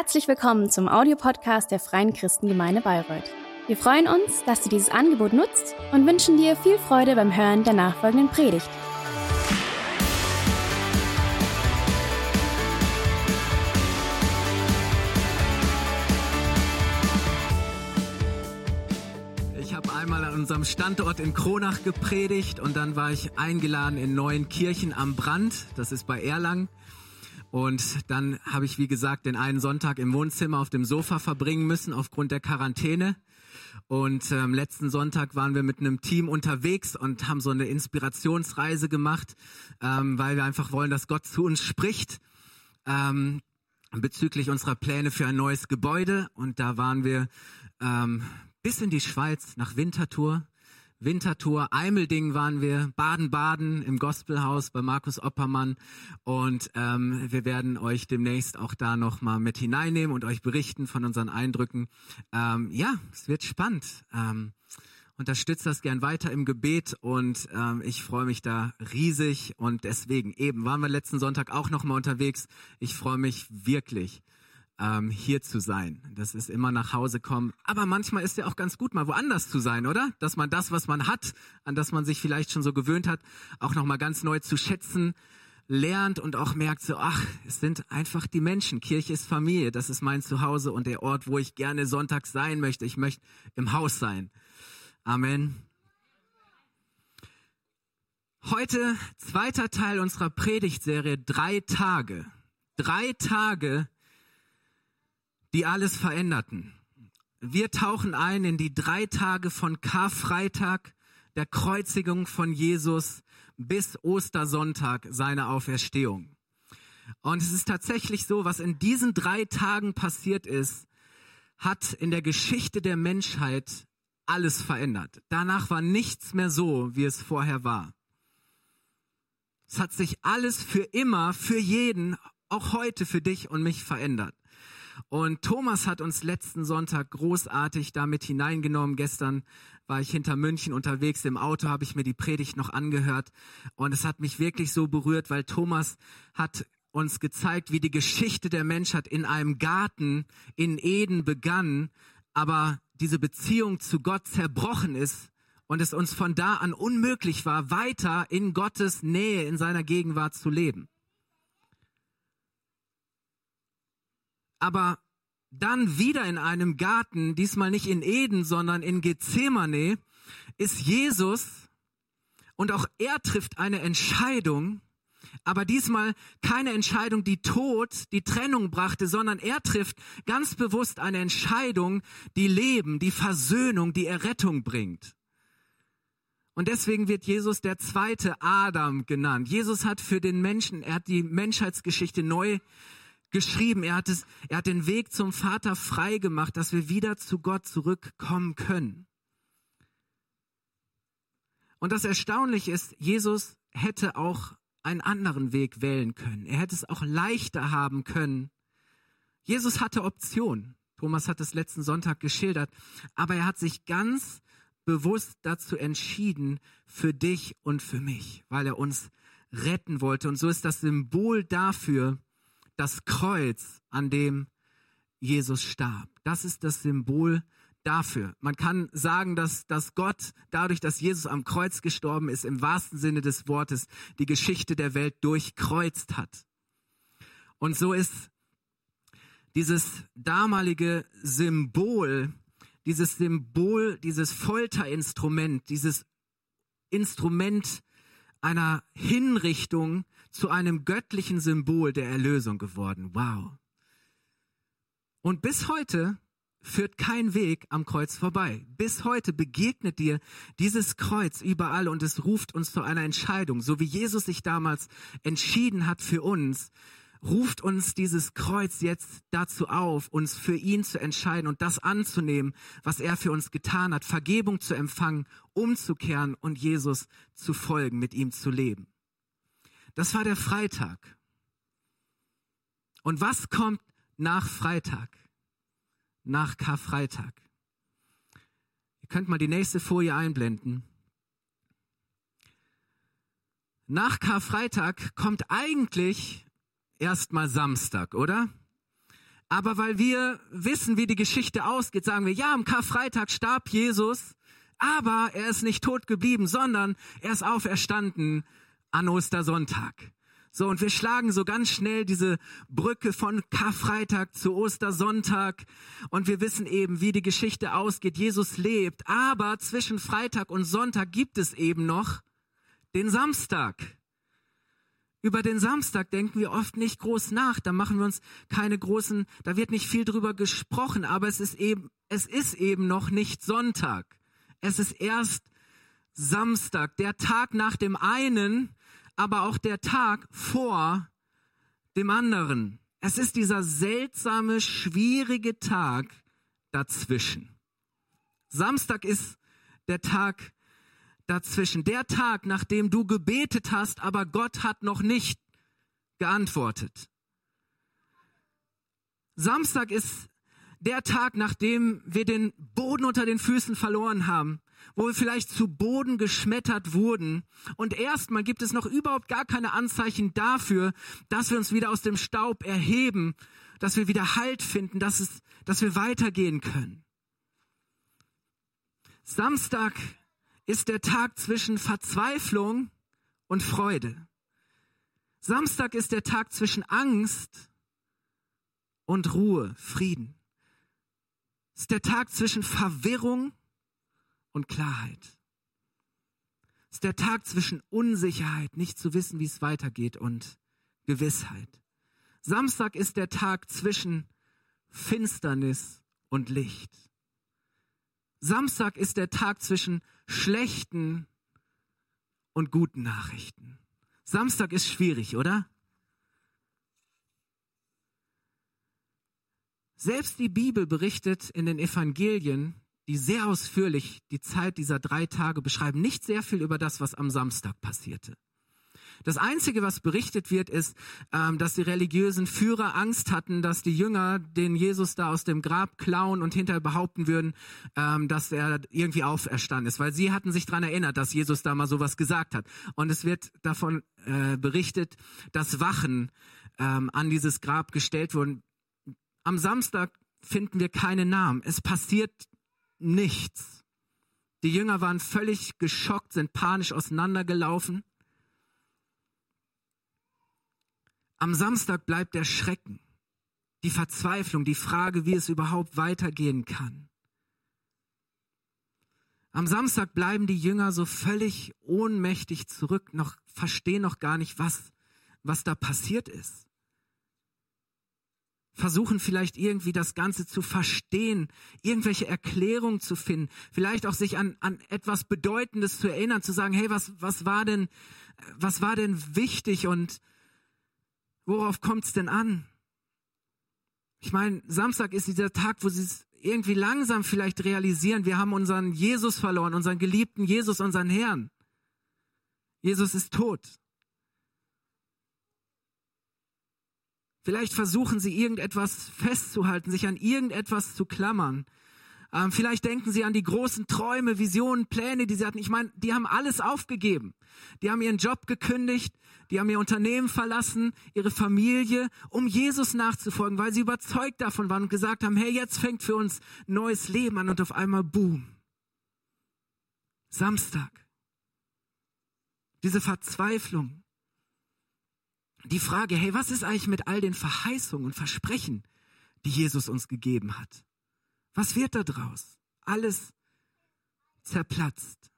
Herzlich willkommen zum Audiopodcast der Freien Christengemeinde Bayreuth. Wir freuen uns, dass du dieses Angebot nutzt und wünschen dir viel Freude beim Hören der nachfolgenden Predigt. Ich habe einmal an unserem Standort in Kronach gepredigt und dann war ich eingeladen in Neuenkirchen am Brand, das ist bei Erlangen. Und dann habe ich, wie gesagt, den einen Sonntag im Wohnzimmer auf dem Sofa verbringen müssen aufgrund der Quarantäne. Und ähm, letzten Sonntag waren wir mit einem Team unterwegs und haben so eine Inspirationsreise gemacht, ähm, weil wir einfach wollen, dass Gott zu uns spricht ähm, bezüglich unserer Pläne für ein neues Gebäude. Und da waren wir ähm, bis in die Schweiz nach Winterthur Winterthur, Eimelding waren wir, Baden-Baden im Gospelhaus bei Markus Oppermann und ähm, wir werden euch demnächst auch da nochmal mit hineinnehmen und euch berichten von unseren Eindrücken. Ähm, ja, es wird spannend. Ähm, unterstützt das gern weiter im Gebet und ähm, ich freue mich da riesig und deswegen eben waren wir letzten Sonntag auch nochmal unterwegs. Ich freue mich wirklich ähm, hier zu sein. Das ist immer nach Hause kommen. Aber manchmal ist ja auch ganz gut, mal woanders zu sein, oder? Dass man das, was man hat, an das man sich vielleicht schon so gewöhnt hat, auch nochmal ganz neu zu schätzen lernt und auch merkt so, ach, es sind einfach die Menschen. Kirche ist Familie, das ist mein Zuhause und der Ort, wo ich gerne sonntags sein möchte. Ich möchte im Haus sein. Amen. Heute zweiter Teil unserer Predigtserie, drei Tage. Drei Tage die alles veränderten. Wir tauchen ein in die drei Tage von Karfreitag, der Kreuzigung von Jesus, bis Ostersonntag, seine Auferstehung. Und es ist tatsächlich so, was in diesen drei Tagen passiert ist, hat in der Geschichte der Menschheit alles verändert. Danach war nichts mehr so, wie es vorher war. Es hat sich alles für immer, für jeden, auch heute für dich und mich verändert. Und Thomas hat uns letzten Sonntag großartig damit hineingenommen. Gestern war ich hinter München unterwegs. Im Auto habe ich mir die Predigt noch angehört. Und es hat mich wirklich so berührt, weil Thomas hat uns gezeigt, wie die Geschichte der Menschheit in einem Garten in Eden begann, aber diese Beziehung zu Gott zerbrochen ist und es uns von da an unmöglich war, weiter in Gottes Nähe, in seiner Gegenwart zu leben. Aber dann wieder in einem Garten, diesmal nicht in Eden, sondern in Gethsemane, ist Jesus und auch er trifft eine Entscheidung, aber diesmal keine Entscheidung, die Tod, die Trennung brachte, sondern er trifft ganz bewusst eine Entscheidung, die Leben, die Versöhnung, die Errettung bringt. Und deswegen wird Jesus der zweite Adam genannt. Jesus hat für den Menschen, er hat die Menschheitsgeschichte neu geschrieben. Er hat es, er hat den Weg zum Vater frei gemacht, dass wir wieder zu Gott zurückkommen können. Und das Erstaunliche ist, Jesus hätte auch einen anderen Weg wählen können. Er hätte es auch leichter haben können. Jesus hatte Optionen. Thomas hat es letzten Sonntag geschildert. Aber er hat sich ganz bewusst dazu entschieden, für dich und für mich, weil er uns retten wollte. Und so ist das Symbol dafür, das Kreuz, an dem Jesus starb. Das ist das Symbol dafür. Man kann sagen, dass, dass Gott dadurch, dass Jesus am Kreuz gestorben ist, im wahrsten Sinne des Wortes die Geschichte der Welt durchkreuzt hat. Und so ist dieses damalige Symbol, dieses Symbol, dieses Folterinstrument, dieses Instrument einer Hinrichtung zu einem göttlichen Symbol der Erlösung geworden. Wow. Und bis heute führt kein Weg am Kreuz vorbei. Bis heute begegnet dir dieses Kreuz überall und es ruft uns zu einer Entscheidung. So wie Jesus sich damals entschieden hat für uns, ruft uns dieses Kreuz jetzt dazu auf, uns für ihn zu entscheiden und das anzunehmen, was er für uns getan hat, Vergebung zu empfangen, umzukehren und Jesus zu folgen, mit ihm zu leben. Das war der Freitag. Und was kommt nach Freitag? Nach Karfreitag? Ihr könnt mal die nächste Folie einblenden. Nach Karfreitag kommt eigentlich erstmal Samstag, oder? Aber weil wir wissen, wie die Geschichte ausgeht, sagen wir, ja, am Karfreitag starb Jesus, aber er ist nicht tot geblieben, sondern er ist auferstanden an Ostersonntag. So, und wir schlagen so ganz schnell diese Brücke von Karfreitag zu Ostersonntag. Und wir wissen eben, wie die Geschichte ausgeht. Jesus lebt. Aber zwischen Freitag und Sonntag gibt es eben noch den Samstag. Über den Samstag denken wir oft nicht groß nach. Da machen wir uns keine großen, da wird nicht viel drüber gesprochen. Aber es ist eben, es ist eben noch nicht Sonntag. Es ist erst Samstag, der Tag nach dem einen, aber auch der Tag vor dem anderen. Es ist dieser seltsame, schwierige Tag dazwischen. Samstag ist der Tag dazwischen, der Tag, nachdem du gebetet hast, aber Gott hat noch nicht geantwortet. Samstag ist der Tag, nachdem wir den Boden unter den Füßen verloren haben wo wir vielleicht zu Boden geschmettert wurden. Und erstmal gibt es noch überhaupt gar keine Anzeichen dafür, dass wir uns wieder aus dem Staub erheben, dass wir wieder Halt finden, dass, es, dass wir weitergehen können. Samstag ist der Tag zwischen Verzweiflung und Freude. Samstag ist der Tag zwischen Angst und Ruhe, Frieden. Ist der Tag zwischen Verwirrung und Klarheit. Es ist der Tag zwischen Unsicherheit, nicht zu wissen, wie es weitergeht, und Gewissheit. Samstag ist der Tag zwischen Finsternis und Licht. Samstag ist der Tag zwischen schlechten und guten Nachrichten. Samstag ist schwierig, oder? Selbst die Bibel berichtet in den Evangelien, die sehr ausführlich die Zeit dieser drei Tage beschreiben, nicht sehr viel über das, was am Samstag passierte. Das Einzige, was berichtet wird, ist, ähm, dass die religiösen Führer Angst hatten, dass die Jünger den Jesus da aus dem Grab klauen und hinterher behaupten würden, ähm, dass er irgendwie auferstanden ist, weil sie hatten sich daran erinnert, dass Jesus da mal sowas gesagt hat. Und es wird davon äh, berichtet, dass Wachen ähm, an dieses Grab gestellt wurden. Am Samstag finden wir keine Namen. Es passiert nichts. Die Jünger waren völlig geschockt, sind panisch auseinandergelaufen. Am Samstag bleibt der Schrecken, die Verzweiflung, die Frage, wie es überhaupt weitergehen kann. Am Samstag bleiben die Jünger so völlig ohnmächtig zurück, noch verstehen noch gar nicht, was, was da passiert ist versuchen vielleicht irgendwie das Ganze zu verstehen, irgendwelche Erklärungen zu finden, vielleicht auch sich an, an etwas Bedeutendes zu erinnern, zu sagen, hey, was, was war denn, was war denn wichtig und worauf kommt es denn an? Ich meine, Samstag ist dieser Tag, wo sie es irgendwie langsam vielleicht realisieren, wir haben unseren Jesus verloren, unseren geliebten Jesus, unseren Herrn. Jesus ist tot. Vielleicht versuchen sie irgendetwas festzuhalten, sich an irgendetwas zu klammern. Ähm, vielleicht denken sie an die großen Träume, Visionen, Pläne, die sie hatten. Ich meine, die haben alles aufgegeben. Die haben ihren Job gekündigt, die haben ihr Unternehmen verlassen, ihre Familie, um Jesus nachzufolgen, weil sie überzeugt davon waren und gesagt haben, hey, jetzt fängt für uns neues Leben an und auf einmal boom. Samstag. Diese Verzweiflung, die Frage, hey, was ist eigentlich mit all den Verheißungen und Versprechen, die Jesus uns gegeben hat? Was wird da draus? Alles zerplatzt.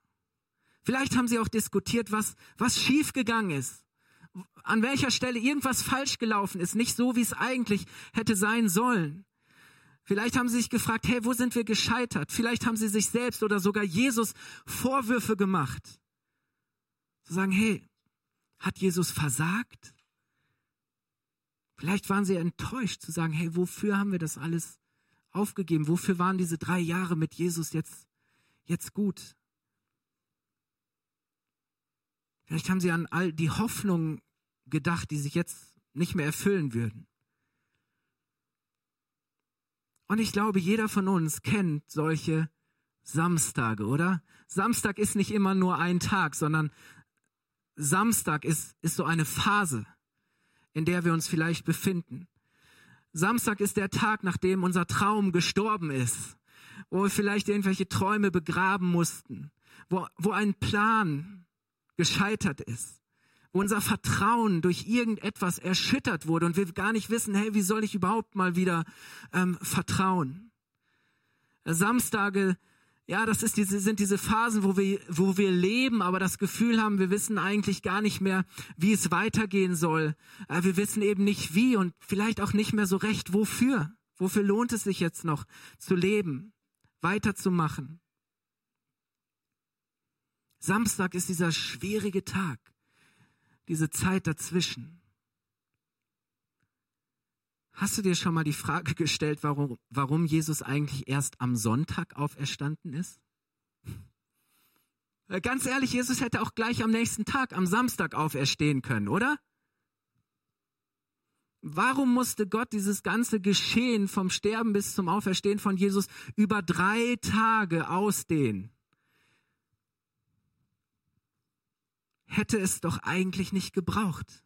Vielleicht haben sie auch diskutiert, was, was schiefgegangen ist. An welcher Stelle irgendwas falsch gelaufen ist, nicht so, wie es eigentlich hätte sein sollen. Vielleicht haben sie sich gefragt, hey, wo sind wir gescheitert? Vielleicht haben sie sich selbst oder sogar Jesus Vorwürfe gemacht. Zu sagen, hey, hat Jesus versagt? Vielleicht waren sie enttäuscht zu sagen, hey, wofür haben wir das alles aufgegeben? Wofür waren diese drei Jahre mit Jesus jetzt, jetzt gut? Vielleicht haben sie an all die Hoffnungen gedacht, die sich jetzt nicht mehr erfüllen würden. Und ich glaube, jeder von uns kennt solche Samstage, oder? Samstag ist nicht immer nur ein Tag, sondern Samstag ist, ist so eine Phase in der wir uns vielleicht befinden. Samstag ist der Tag, nachdem unser Traum gestorben ist, wo wir vielleicht irgendwelche Träume begraben mussten, wo, wo ein Plan gescheitert ist, wo unser Vertrauen durch irgendetwas erschüttert wurde und wir gar nicht wissen, hey, wie soll ich überhaupt mal wieder ähm, vertrauen? Samstage, ja, das ist diese, sind diese Phasen, wo wir, wo wir leben, aber das Gefühl haben, wir wissen eigentlich gar nicht mehr, wie es weitergehen soll. Äh, wir wissen eben nicht wie und vielleicht auch nicht mehr so recht, wofür. Wofür lohnt es sich jetzt noch zu leben, weiterzumachen? Samstag ist dieser schwierige Tag, diese Zeit dazwischen. Hast du dir schon mal die Frage gestellt, warum, warum Jesus eigentlich erst am Sonntag auferstanden ist? Äh, ganz ehrlich, Jesus hätte auch gleich am nächsten Tag, am Samstag auferstehen können, oder? Warum musste Gott dieses ganze Geschehen vom Sterben bis zum Auferstehen von Jesus über drei Tage ausdehnen? Hätte es doch eigentlich nicht gebraucht.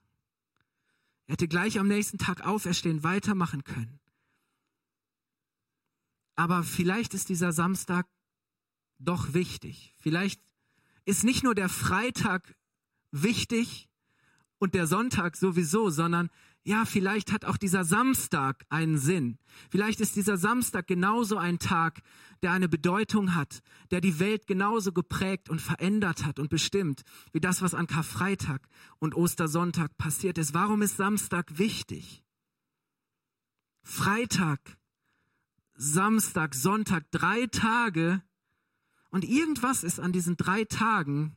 Er hätte gleich am nächsten Tag auferstehen, weitermachen können. Aber vielleicht ist dieser Samstag doch wichtig. Vielleicht ist nicht nur der Freitag wichtig und der Sonntag sowieso, sondern ja, vielleicht hat auch dieser Samstag einen Sinn. Vielleicht ist dieser Samstag genauso ein Tag, der eine Bedeutung hat, der die Welt genauso geprägt und verändert hat und bestimmt, wie das, was an Karfreitag und Ostersonntag passiert ist. Warum ist Samstag wichtig? Freitag, Samstag, Sonntag, drei Tage und irgendwas ist an diesen drei Tagen,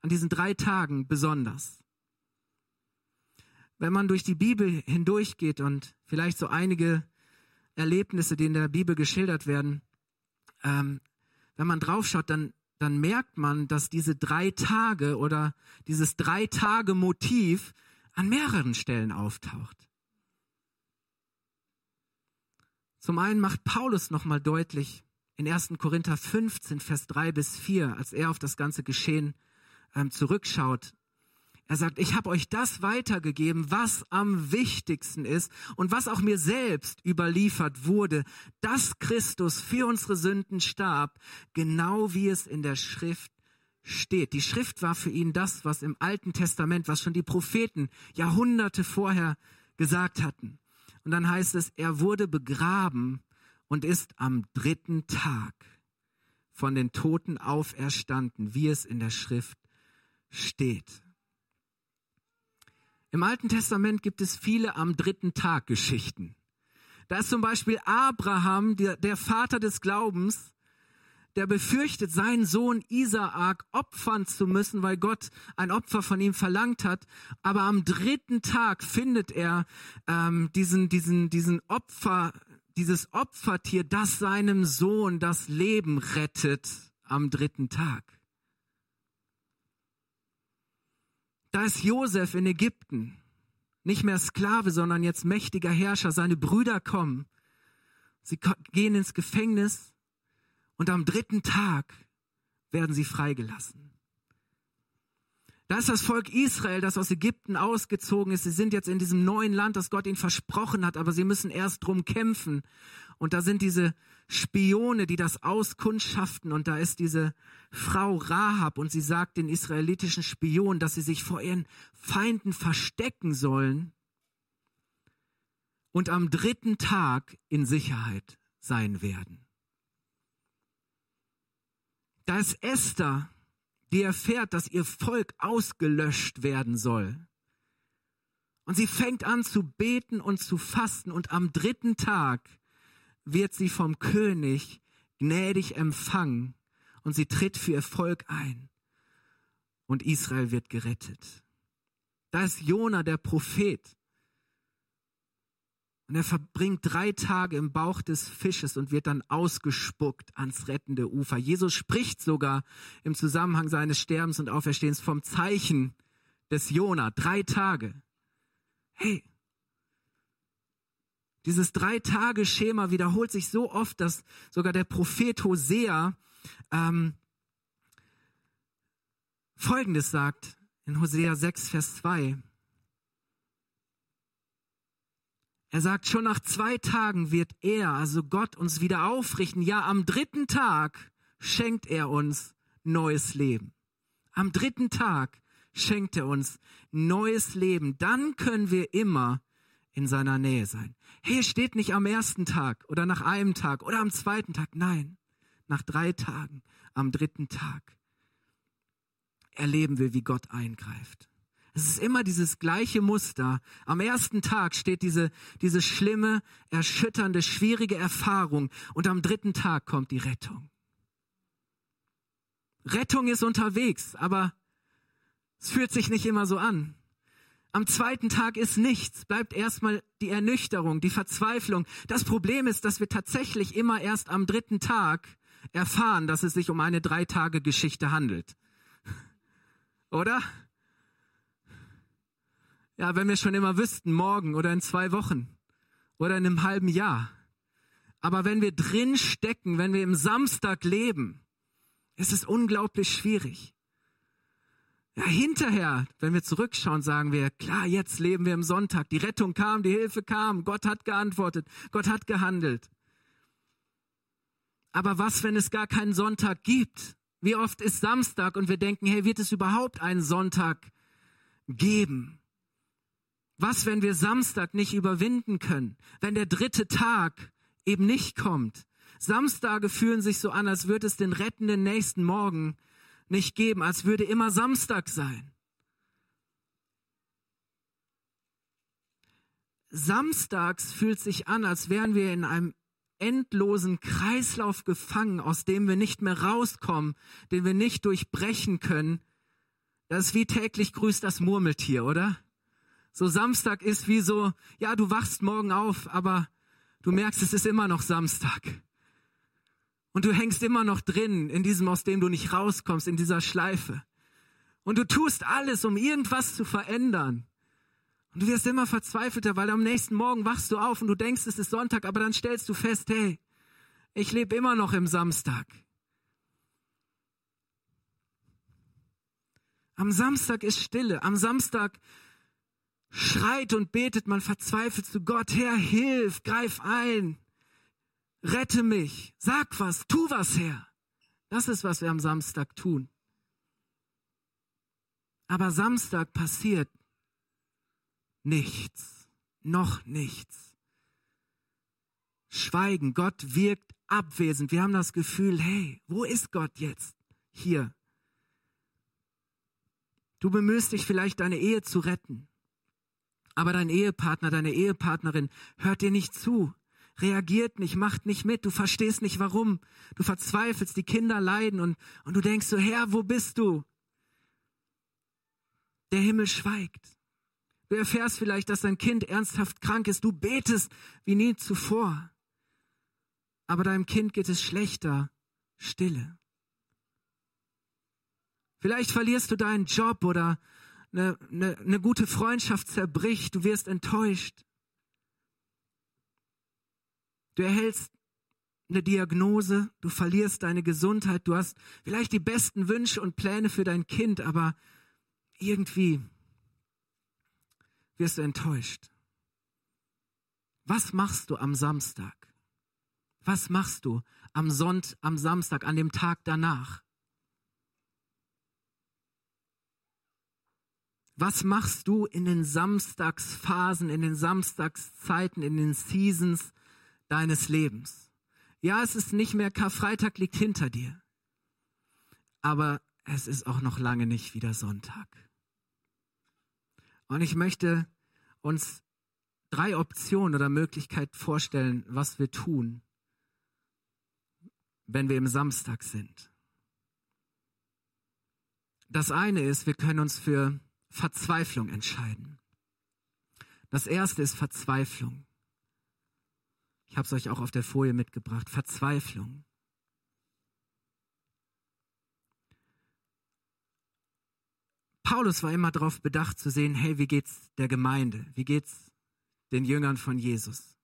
an diesen drei Tagen besonders wenn man durch die Bibel hindurchgeht und vielleicht so einige Erlebnisse, die in der Bibel geschildert werden, ähm, wenn man draufschaut, dann, dann merkt man, dass diese drei Tage oder dieses drei Tage Motiv an mehreren Stellen auftaucht. Zum einen macht Paulus nochmal deutlich in 1. Korinther 15, Vers 3 bis 4, als er auf das ganze Geschehen ähm, zurückschaut, er sagt, ich habe euch das weitergegeben, was am wichtigsten ist und was auch mir selbst überliefert wurde, dass Christus für unsere Sünden starb, genau wie es in der Schrift steht. Die Schrift war für ihn das, was im Alten Testament, was schon die Propheten Jahrhunderte vorher gesagt hatten. Und dann heißt es, er wurde begraben und ist am dritten Tag von den Toten auferstanden, wie es in der Schrift steht. Im Alten Testament gibt es viele am dritten Tag Geschichten. Da ist zum Beispiel Abraham, der, der Vater des Glaubens, der befürchtet, seinen Sohn Isaak opfern zu müssen, weil Gott ein Opfer von ihm verlangt hat. Aber am dritten Tag findet er ähm, diesen, diesen, diesen Opfer, dieses Opfertier, das seinem Sohn das Leben rettet am dritten Tag. Da ist Josef in Ägypten, nicht mehr Sklave, sondern jetzt mächtiger Herrscher. Seine Brüder kommen. Sie gehen ins Gefängnis und am dritten Tag werden sie freigelassen. Da ist das Volk Israel, das aus Ägypten ausgezogen ist. Sie sind jetzt in diesem neuen Land, das Gott ihnen versprochen hat, aber sie müssen erst drum kämpfen. Und da sind diese Spione, die das auskundschaften. Und da ist diese Frau Rahab und sie sagt den israelitischen Spionen, dass sie sich vor ihren Feinden verstecken sollen und am dritten Tag in Sicherheit sein werden. Da ist Esther, die erfährt, dass ihr Volk ausgelöscht werden soll. Und sie fängt an zu beten und zu fasten und am dritten Tag wird sie vom König gnädig empfangen und sie tritt für ihr Volk ein und Israel wird gerettet. Da ist Jona, der Prophet. Und er verbringt drei Tage im Bauch des Fisches und wird dann ausgespuckt ans rettende Ufer. Jesus spricht sogar im Zusammenhang seines Sterbens und Auferstehens vom Zeichen des Jona. Drei Tage. Hey, dieses Drei-Tage-Schema wiederholt sich so oft, dass sogar der Prophet Hosea ähm, Folgendes sagt in Hosea 6, Vers 2. Er sagt, schon nach zwei Tagen wird er, also Gott, uns wieder aufrichten. Ja, am dritten Tag schenkt er uns neues Leben. Am dritten Tag schenkt er uns neues Leben. Dann können wir immer in seiner Nähe sein. Hey, es steht nicht am ersten Tag oder nach einem Tag oder am zweiten Tag. Nein, nach drei Tagen, am dritten Tag erleben wir, wie Gott eingreift. Es ist immer dieses gleiche Muster. Am ersten Tag steht diese, diese schlimme, erschütternde, schwierige Erfahrung und am dritten Tag kommt die Rettung. Rettung ist unterwegs, aber es fühlt sich nicht immer so an. Am zweiten Tag ist nichts, bleibt erstmal die Ernüchterung, die Verzweiflung. Das Problem ist, dass wir tatsächlich immer erst am dritten Tag erfahren, dass es sich um eine Drei-Tage-Geschichte handelt. Oder? Ja, wenn wir schon immer wüssten, morgen oder in zwei Wochen oder in einem halben Jahr. Aber wenn wir drin stecken, wenn wir im Samstag leben, ist es unglaublich schwierig. Ja, hinterher, wenn wir zurückschauen, sagen wir, klar, jetzt leben wir im Sonntag. Die Rettung kam, die Hilfe kam, Gott hat geantwortet, Gott hat gehandelt. Aber was, wenn es gar keinen Sonntag gibt? Wie oft ist Samstag und wir denken, hey, wird es überhaupt einen Sonntag geben? Was, wenn wir Samstag nicht überwinden können? Wenn der dritte Tag eben nicht kommt? Samstage fühlen sich so an, als würde es den rettenden nächsten Morgen nicht geben, als würde immer Samstag sein. Samstags fühlt sich an, als wären wir in einem endlosen Kreislauf gefangen, aus dem wir nicht mehr rauskommen, den wir nicht durchbrechen können. Das ist wie täglich grüßt das Murmeltier, oder? So Samstag ist wie so, ja, du wachst morgen auf, aber du merkst, es ist immer noch Samstag. Und du hängst immer noch drin, in diesem, aus dem du nicht rauskommst, in dieser Schleife. Und du tust alles, um irgendwas zu verändern. Und du wirst immer verzweifelter, weil am nächsten Morgen wachst du auf und du denkst, es ist Sonntag, aber dann stellst du fest, hey, ich lebe immer noch im Samstag. Am Samstag ist Stille. Am Samstag schreit und betet man verzweifelt zu Gott, Herr, hilf, greif ein, rette mich, sag was, tu was, Herr. Das ist, was wir am Samstag tun. Aber Samstag passiert nichts, noch nichts. Schweigen, Gott wirkt abwesend. Wir haben das Gefühl, hey, wo ist Gott jetzt? Hier. Du bemühst dich vielleicht, deine Ehe zu retten. Aber dein Ehepartner, deine Ehepartnerin hört dir nicht zu, reagiert nicht, macht nicht mit, du verstehst nicht warum, du verzweifelst, die Kinder leiden und, und du denkst so, Herr, wo bist du? Der Himmel schweigt. Du erfährst vielleicht, dass dein Kind ernsthaft krank ist, du betest wie nie zuvor. Aber deinem Kind geht es schlechter, Stille. Vielleicht verlierst du deinen Job oder eine, eine, eine gute Freundschaft zerbricht, du wirst enttäuscht. Du erhältst eine Diagnose, du verlierst deine Gesundheit, du hast vielleicht die besten Wünsche und Pläne für dein Kind, aber irgendwie wirst du enttäuscht. Was machst du am Samstag? Was machst du am Sonntag, am Samstag, an dem Tag danach? Was machst du in den Samstagsphasen, in den Samstagszeiten, in den Seasons deines Lebens? Ja, es ist nicht mehr Karfreitag liegt hinter dir. Aber es ist auch noch lange nicht wieder Sonntag. Und ich möchte uns drei Optionen oder Möglichkeiten vorstellen, was wir tun, wenn wir im Samstag sind. Das eine ist, wir können uns für Verzweiflung entscheiden. Das erste ist Verzweiflung. Ich habe es euch auch auf der Folie mitgebracht. Verzweiflung. Paulus war immer darauf bedacht zu sehen, hey, wie geht's der Gemeinde? Wie geht's den Jüngern von Jesus?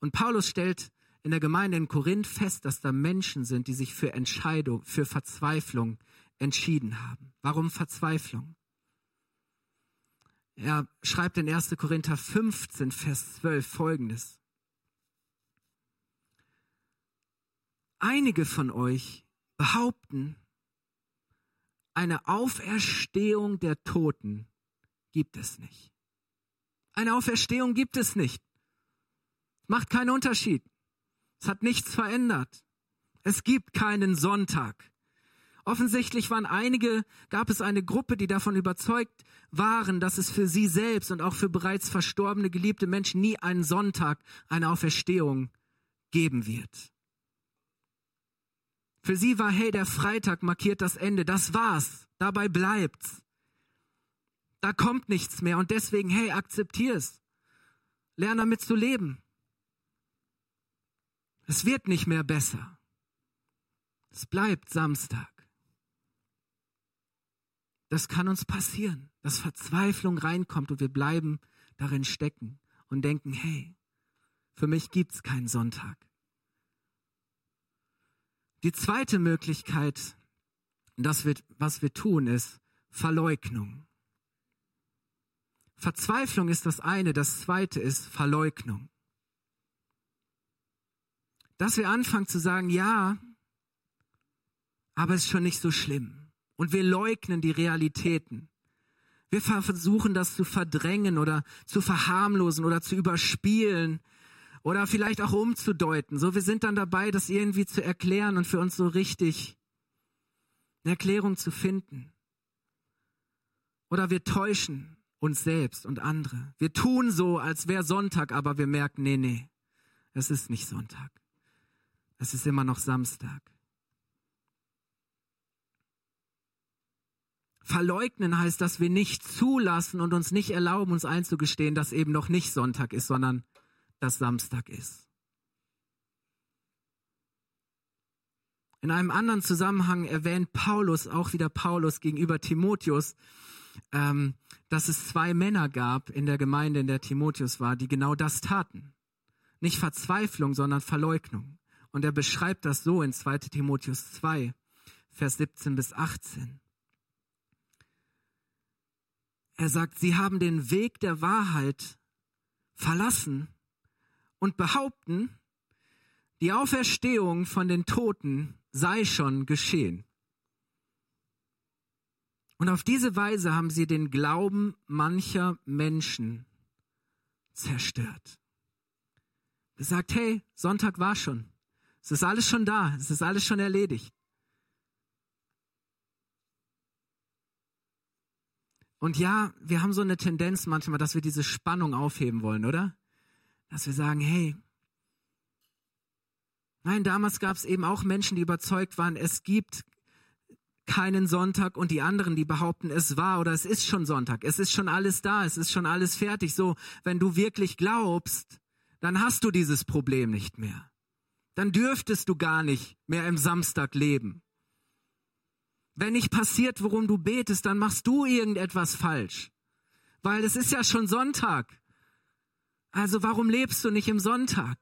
Und Paulus stellt in der Gemeinde in Korinth fest, dass da Menschen sind, die sich für Entscheidung, für Verzweiflung entschieden haben. Warum Verzweiflung? Er schreibt in 1. Korinther 15, Vers 12 folgendes. Einige von euch behaupten, eine Auferstehung der Toten gibt es nicht. Eine Auferstehung gibt es nicht. Macht keinen Unterschied. Es hat nichts verändert. Es gibt keinen Sonntag. Offensichtlich waren einige, gab es eine Gruppe, die davon überzeugt waren, dass es für sie selbst und auch für bereits verstorbene, geliebte Menschen nie einen Sonntag, eine Auferstehung geben wird. Für sie war, hey, der Freitag markiert das Ende, das war's, dabei bleibt's. Da kommt nichts mehr und deswegen, hey, akzeptier's. Lern damit zu leben. Es wird nicht mehr besser. Es bleibt Samstag. Das kann uns passieren, dass Verzweiflung reinkommt und wir bleiben darin stecken und denken, hey, für mich gibt's keinen Sonntag. Die zweite Möglichkeit, das wird, was wir tun, ist Verleugnung. Verzweiflung ist das eine, das zweite ist Verleugnung. Dass wir anfangen zu sagen, ja, aber es ist schon nicht so schlimm und wir leugnen die Realitäten. Wir versuchen das zu verdrängen oder zu verharmlosen oder zu überspielen oder vielleicht auch umzudeuten. So, wir sind dann dabei, das irgendwie zu erklären und für uns so richtig eine Erklärung zu finden. Oder wir täuschen uns selbst und andere. Wir tun so, als wäre Sonntag, aber wir merken, nee, nee, es ist nicht Sonntag. Es ist immer noch Samstag. Verleugnen heißt, dass wir nicht zulassen und uns nicht erlauben, uns einzugestehen, dass eben noch nicht Sonntag ist, sondern dass Samstag ist. In einem anderen Zusammenhang erwähnt Paulus, auch wieder Paulus gegenüber Timotheus, ähm, dass es zwei Männer gab in der Gemeinde, in der Timotheus war, die genau das taten. Nicht Verzweiflung, sondern Verleugnung. Und er beschreibt das so in 2 Timotheus 2, Vers 17 bis 18. Er sagt, sie haben den Weg der Wahrheit verlassen und behaupten, die Auferstehung von den Toten sei schon geschehen. Und auf diese Weise haben sie den Glauben mancher Menschen zerstört. Gesagt, hey, Sonntag war schon. Es ist alles schon da. Es ist alles schon erledigt. Und ja, wir haben so eine Tendenz manchmal, dass wir diese Spannung aufheben wollen, oder? Dass wir sagen, hey, nein, damals gab es eben auch Menschen, die überzeugt waren, es gibt keinen Sonntag und die anderen, die behaupten, es war oder es ist schon Sonntag, es ist schon alles da, es ist schon alles fertig. So, wenn du wirklich glaubst, dann hast du dieses Problem nicht mehr. Dann dürftest du gar nicht mehr im Samstag leben. Wenn nicht passiert, worum du betest, dann machst du irgendetwas falsch. Weil es ist ja schon Sonntag. Also warum lebst du nicht im Sonntag?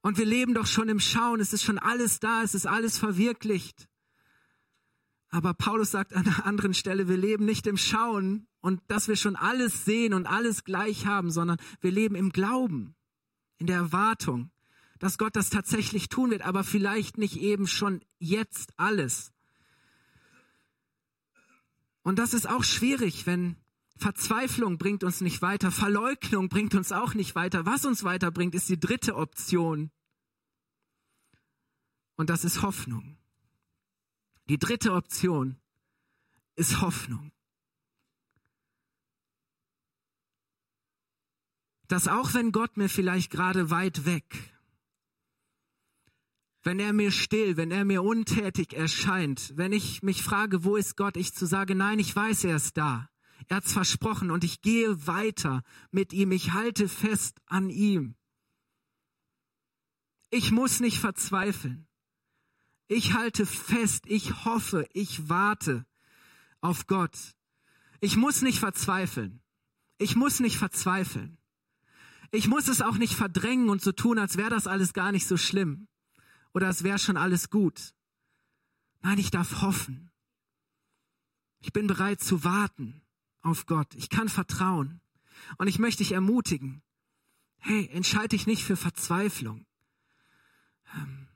Und wir leben doch schon im Schauen, es ist schon alles da, es ist alles verwirklicht. Aber Paulus sagt an einer anderen Stelle, wir leben nicht im Schauen und dass wir schon alles sehen und alles gleich haben, sondern wir leben im Glauben, in der Erwartung, dass Gott das tatsächlich tun wird, aber vielleicht nicht eben schon jetzt alles. Und das ist auch schwierig, wenn Verzweiflung bringt uns nicht weiter, Verleugnung bringt uns auch nicht weiter. Was uns weiterbringt, ist die dritte Option. Und das ist Hoffnung. Die dritte Option ist Hoffnung. Dass auch wenn Gott mir vielleicht gerade weit weg wenn er mir still, wenn er mir untätig erscheint, wenn ich mich frage, wo ist Gott, ich zu sagen, nein, ich weiß, er ist da. Er hat's versprochen und ich gehe weiter mit ihm, ich halte fest an ihm. Ich muss nicht verzweifeln. Ich halte fest, ich hoffe, ich warte auf Gott. Ich muss nicht verzweifeln. Ich muss nicht verzweifeln. Ich muss es auch nicht verdrängen und so tun, als wäre das alles gar nicht so schlimm oder es wäre schon alles gut. Nein, ich darf hoffen. Ich bin bereit zu warten auf Gott. Ich kann vertrauen. Und ich möchte dich ermutigen. Hey, entscheide dich nicht für Verzweiflung. Ähm,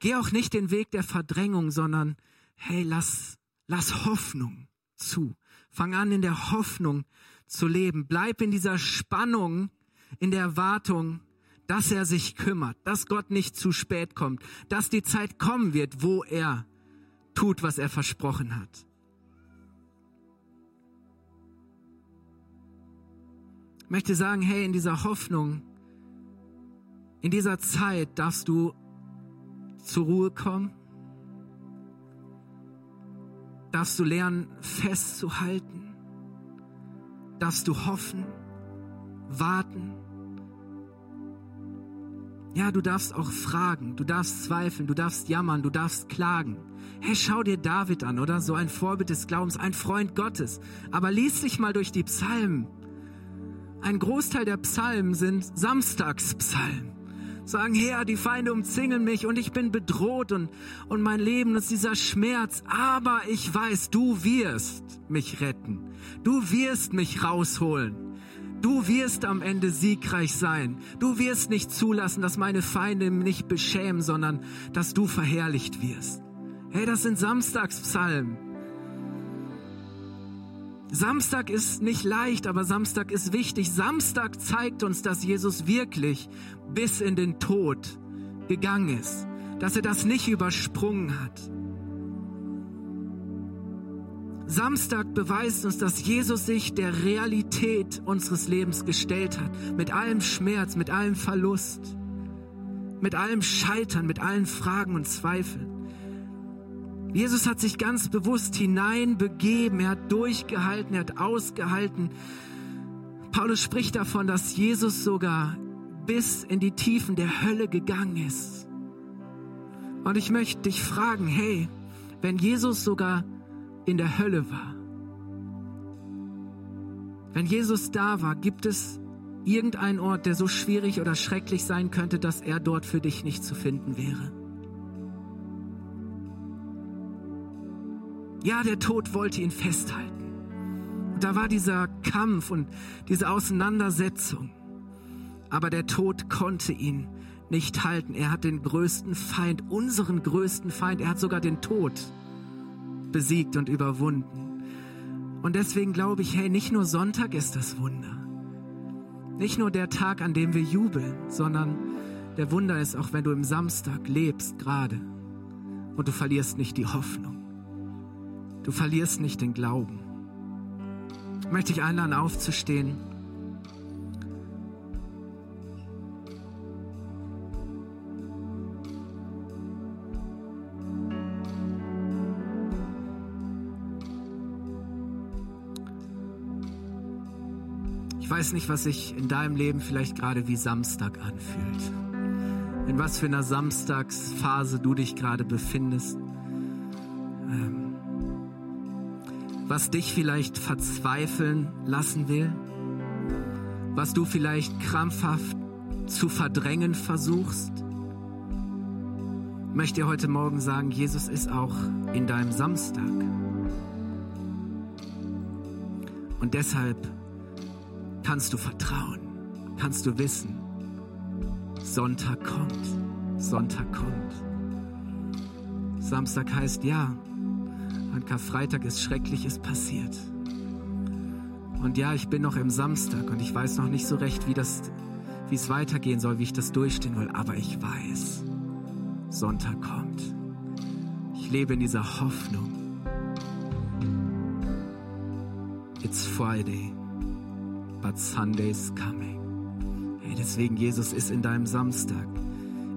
geh auch nicht den Weg der Verdrängung, sondern hey, lass, lass Hoffnung zu. Fang an, in der Hoffnung zu leben. Bleib in dieser Spannung, in der Erwartung, dass er sich kümmert, dass Gott nicht zu spät kommt, dass die Zeit kommen wird, wo er tut, was er versprochen hat. Möchte sagen, hey, in dieser Hoffnung, in dieser Zeit darfst du zur Ruhe kommen, darfst du lernen, festzuhalten, darfst du hoffen, warten. Ja, du darfst auch fragen, du darfst zweifeln, du darfst jammern, du darfst klagen. Hey, schau dir David an, oder? So ein Vorbild des Glaubens, ein Freund Gottes. Aber lies dich mal durch die Psalmen. Ein Großteil der Psalmen sind Samstagspsalmen sagen, Herr, die Feinde umzingeln mich und ich bin bedroht und, und mein Leben ist dieser Schmerz. Aber ich weiß, du wirst mich retten. Du wirst mich rausholen. Du wirst am Ende siegreich sein. Du wirst nicht zulassen, dass meine Feinde mich beschämen, sondern dass du verherrlicht wirst. Hey, das sind Samstagspsalmen. Samstag ist nicht leicht, aber Samstag ist wichtig. Samstag zeigt uns, dass Jesus wirklich bis in den Tod gegangen ist, dass er das nicht übersprungen hat. Samstag beweist uns, dass Jesus sich der Realität unseres Lebens gestellt hat, mit allem Schmerz, mit allem Verlust, mit allem Scheitern, mit allen Fragen und Zweifeln. Jesus hat sich ganz bewusst hineinbegeben, er hat durchgehalten, er hat ausgehalten. Paulus spricht davon, dass Jesus sogar bis in die Tiefen der Hölle gegangen ist. Und ich möchte dich fragen, hey, wenn Jesus sogar in der Hölle war, wenn Jesus da war, gibt es irgendeinen Ort, der so schwierig oder schrecklich sein könnte, dass er dort für dich nicht zu finden wäre? Ja, der Tod wollte ihn festhalten. Und da war dieser Kampf und diese Auseinandersetzung. Aber der Tod konnte ihn nicht halten. Er hat den größten Feind, unseren größten Feind, er hat sogar den Tod besiegt und überwunden. Und deswegen glaube ich, hey, nicht nur Sonntag ist das Wunder. Nicht nur der Tag, an dem wir jubeln, sondern der Wunder ist auch, wenn du im Samstag lebst gerade und du verlierst nicht die Hoffnung. Du verlierst nicht den Glauben. Ich möchte dich einladen, aufzustehen. Ich weiß nicht, was sich in deinem Leben vielleicht gerade wie Samstag anfühlt. In was für einer Samstagsphase du dich gerade befindest. Ähm was dich vielleicht verzweifeln lassen will, was du vielleicht krampfhaft zu verdrängen versuchst, möchte dir heute Morgen sagen, Jesus ist auch in deinem Samstag. Und deshalb kannst du vertrauen, kannst du wissen, Sonntag kommt, Sonntag kommt. Samstag heißt ja, an Karfreitag ist Schreckliches passiert. Und ja, ich bin noch im Samstag und ich weiß noch nicht so recht, wie das, wie es weitergehen soll, wie ich das durchstehen will. Aber ich weiß, Sonntag kommt. Ich lebe in dieser Hoffnung. It's Friday, but Sunday's coming. Hey, deswegen, Jesus ist in deinem Samstag.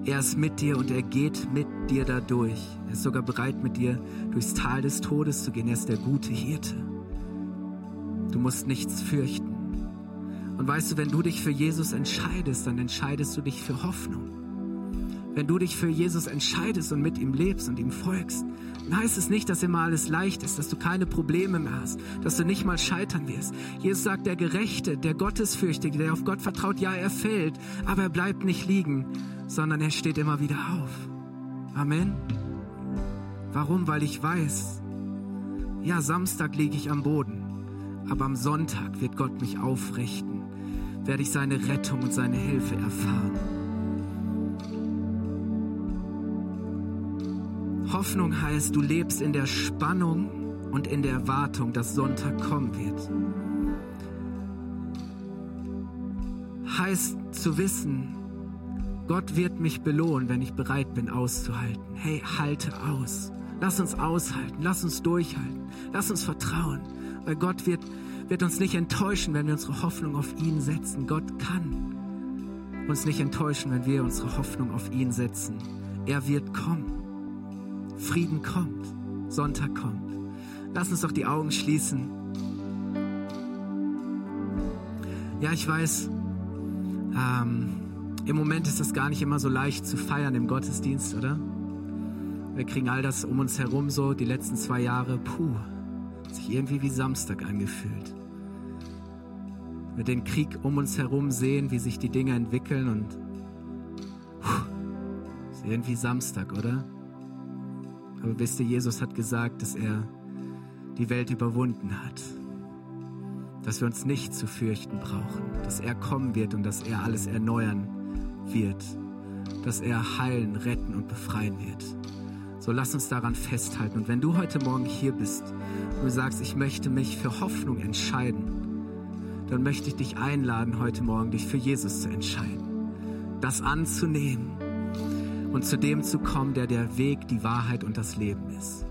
Er ist mit dir und er geht mit dir dadurch. Er ist sogar bereit, mit dir durchs Tal des Todes zu gehen. Er ist der gute Hirte. Du musst nichts fürchten. Und weißt du, wenn du dich für Jesus entscheidest, dann entscheidest du dich für Hoffnung. Wenn du dich für Jesus entscheidest und mit ihm lebst und ihm folgst, dann heißt es nicht, dass immer alles leicht ist, dass du keine Probleme mehr hast, dass du nicht mal scheitern wirst. Jesus sagt, der Gerechte, der Gottesfürchtige, der auf Gott vertraut, ja, er fällt, aber er bleibt nicht liegen, sondern er steht immer wieder auf. Amen. Warum? Weil ich weiß, Ja, Samstag liege ich am Boden, aber am Sonntag wird Gott mich aufrichten, werde ich seine Rettung und seine Hilfe erfahren. Hoffnung heißt, du lebst in der Spannung und in der Erwartung, dass Sonntag kommen wird. Heißt zu wissen, Gott wird mich belohnen, wenn ich bereit bin auszuhalten. Hey, halte aus. Lass uns aushalten. Lass uns durchhalten. Lass uns vertrauen. Weil Gott wird, wird uns nicht enttäuschen, wenn wir unsere Hoffnung auf ihn setzen. Gott kann uns nicht enttäuschen, wenn wir unsere Hoffnung auf ihn setzen. Er wird kommen. Frieden kommt. Sonntag kommt. Lass uns doch die Augen schließen. Ja, ich weiß, ähm, im Moment ist es gar nicht immer so leicht zu feiern im Gottesdienst, oder? Wir kriegen all das um uns herum so, die letzten zwei Jahre, puh, hat sich irgendwie wie Samstag angefühlt. Wir den Krieg um uns herum sehen, wie sich die Dinge entwickeln und puh, ist irgendwie Samstag, oder? Aber wisst ihr, Jesus hat gesagt, dass er die Welt überwunden hat. Dass wir uns nicht zu fürchten brauchen, dass er kommen wird und dass er alles erneuern wird, dass er heilen, retten und befreien wird. So lass uns daran festhalten. Und wenn du heute Morgen hier bist und du sagst, ich möchte mich für Hoffnung entscheiden, dann möchte ich dich einladen, heute Morgen dich für Jesus zu entscheiden. Das anzunehmen und zu dem zu kommen, der der Weg, die Wahrheit und das Leben ist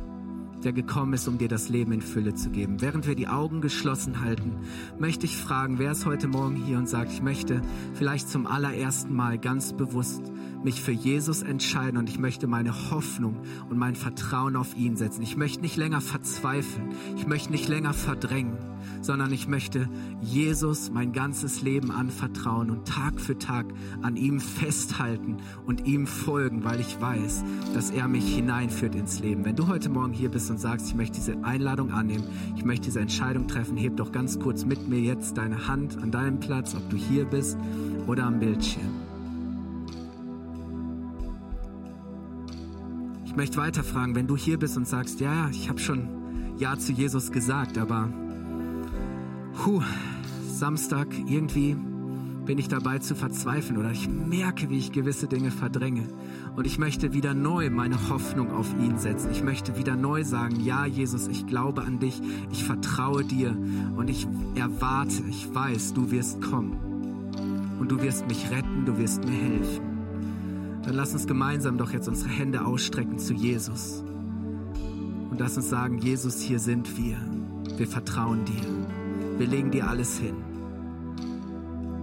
der gekommen ist, um dir das Leben in Fülle zu geben. Während wir die Augen geschlossen halten, möchte ich fragen, wer ist heute Morgen hier und sagt, ich möchte vielleicht zum allerersten Mal ganz bewusst mich für Jesus entscheiden und ich möchte meine Hoffnung und mein Vertrauen auf ihn setzen. Ich möchte nicht länger verzweifeln. Ich möchte nicht länger verdrängen, sondern ich möchte Jesus mein ganzes Leben anvertrauen und Tag für Tag an ihm festhalten und ihm folgen, weil ich weiß, dass er mich hineinführt ins Leben. Wenn du heute Morgen hier bist und sagst, ich möchte diese Einladung annehmen, ich möchte diese Entscheidung treffen, heb doch ganz kurz mit mir jetzt deine Hand an deinem Platz, ob du hier bist oder am Bildschirm. Möchte weiterfragen, wenn du hier bist und sagst, ja, ich habe schon Ja zu Jesus gesagt, aber puh, Samstag irgendwie bin ich dabei zu verzweifeln oder ich merke, wie ich gewisse Dinge verdränge. Und ich möchte wieder neu meine Hoffnung auf ihn setzen. Ich möchte wieder neu sagen, ja Jesus, ich glaube an dich, ich vertraue dir und ich erwarte, ich weiß, du wirst kommen. Und du wirst mich retten, du wirst mir helfen. Dann lass uns gemeinsam doch jetzt unsere Hände ausstrecken zu Jesus. Und lass uns sagen, Jesus, hier sind wir. Wir vertrauen dir. Wir legen dir alles hin.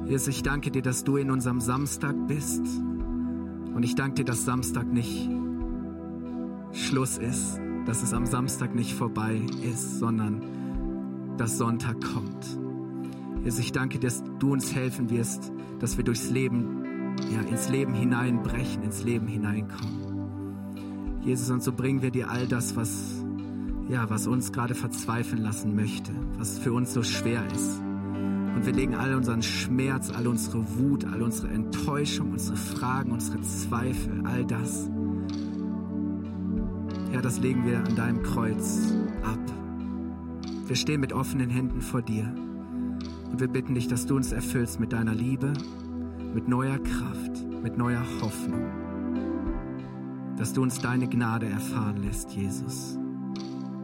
Jesus, ich danke dir, dass du in unserem Samstag bist. Und ich danke dir, dass Samstag nicht Schluss ist, dass es am Samstag nicht vorbei ist, sondern dass Sonntag kommt. Jesus, ich danke dir, dass du uns helfen wirst, dass wir durchs Leben, ja, ins Leben hineinbrechen, ins Leben hineinkommen. Jesus, und so bringen wir dir all das, was, ja, was uns gerade verzweifeln lassen möchte, was für uns so schwer ist. Und wir legen all unseren Schmerz, all unsere Wut, all unsere Enttäuschung, unsere Fragen, unsere Zweifel, all das. Ja, das legen wir an deinem Kreuz ab. Wir stehen mit offenen Händen vor dir. Und wir bitten dich, dass du uns erfüllst mit deiner Liebe, mit neuer Kraft, mit neuer Hoffnung. Dass du uns deine Gnade erfahren lässt, Jesus.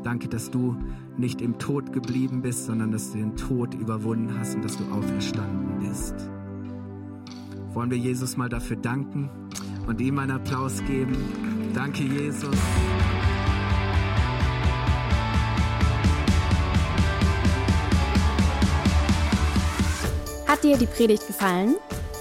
Danke, dass du nicht im Tod geblieben bist, sondern dass du den Tod überwunden hast und dass du auferstanden bist. Wollen wir Jesus mal dafür danken und ihm einen Applaus geben? Danke, Jesus. Hat dir die Predigt gefallen?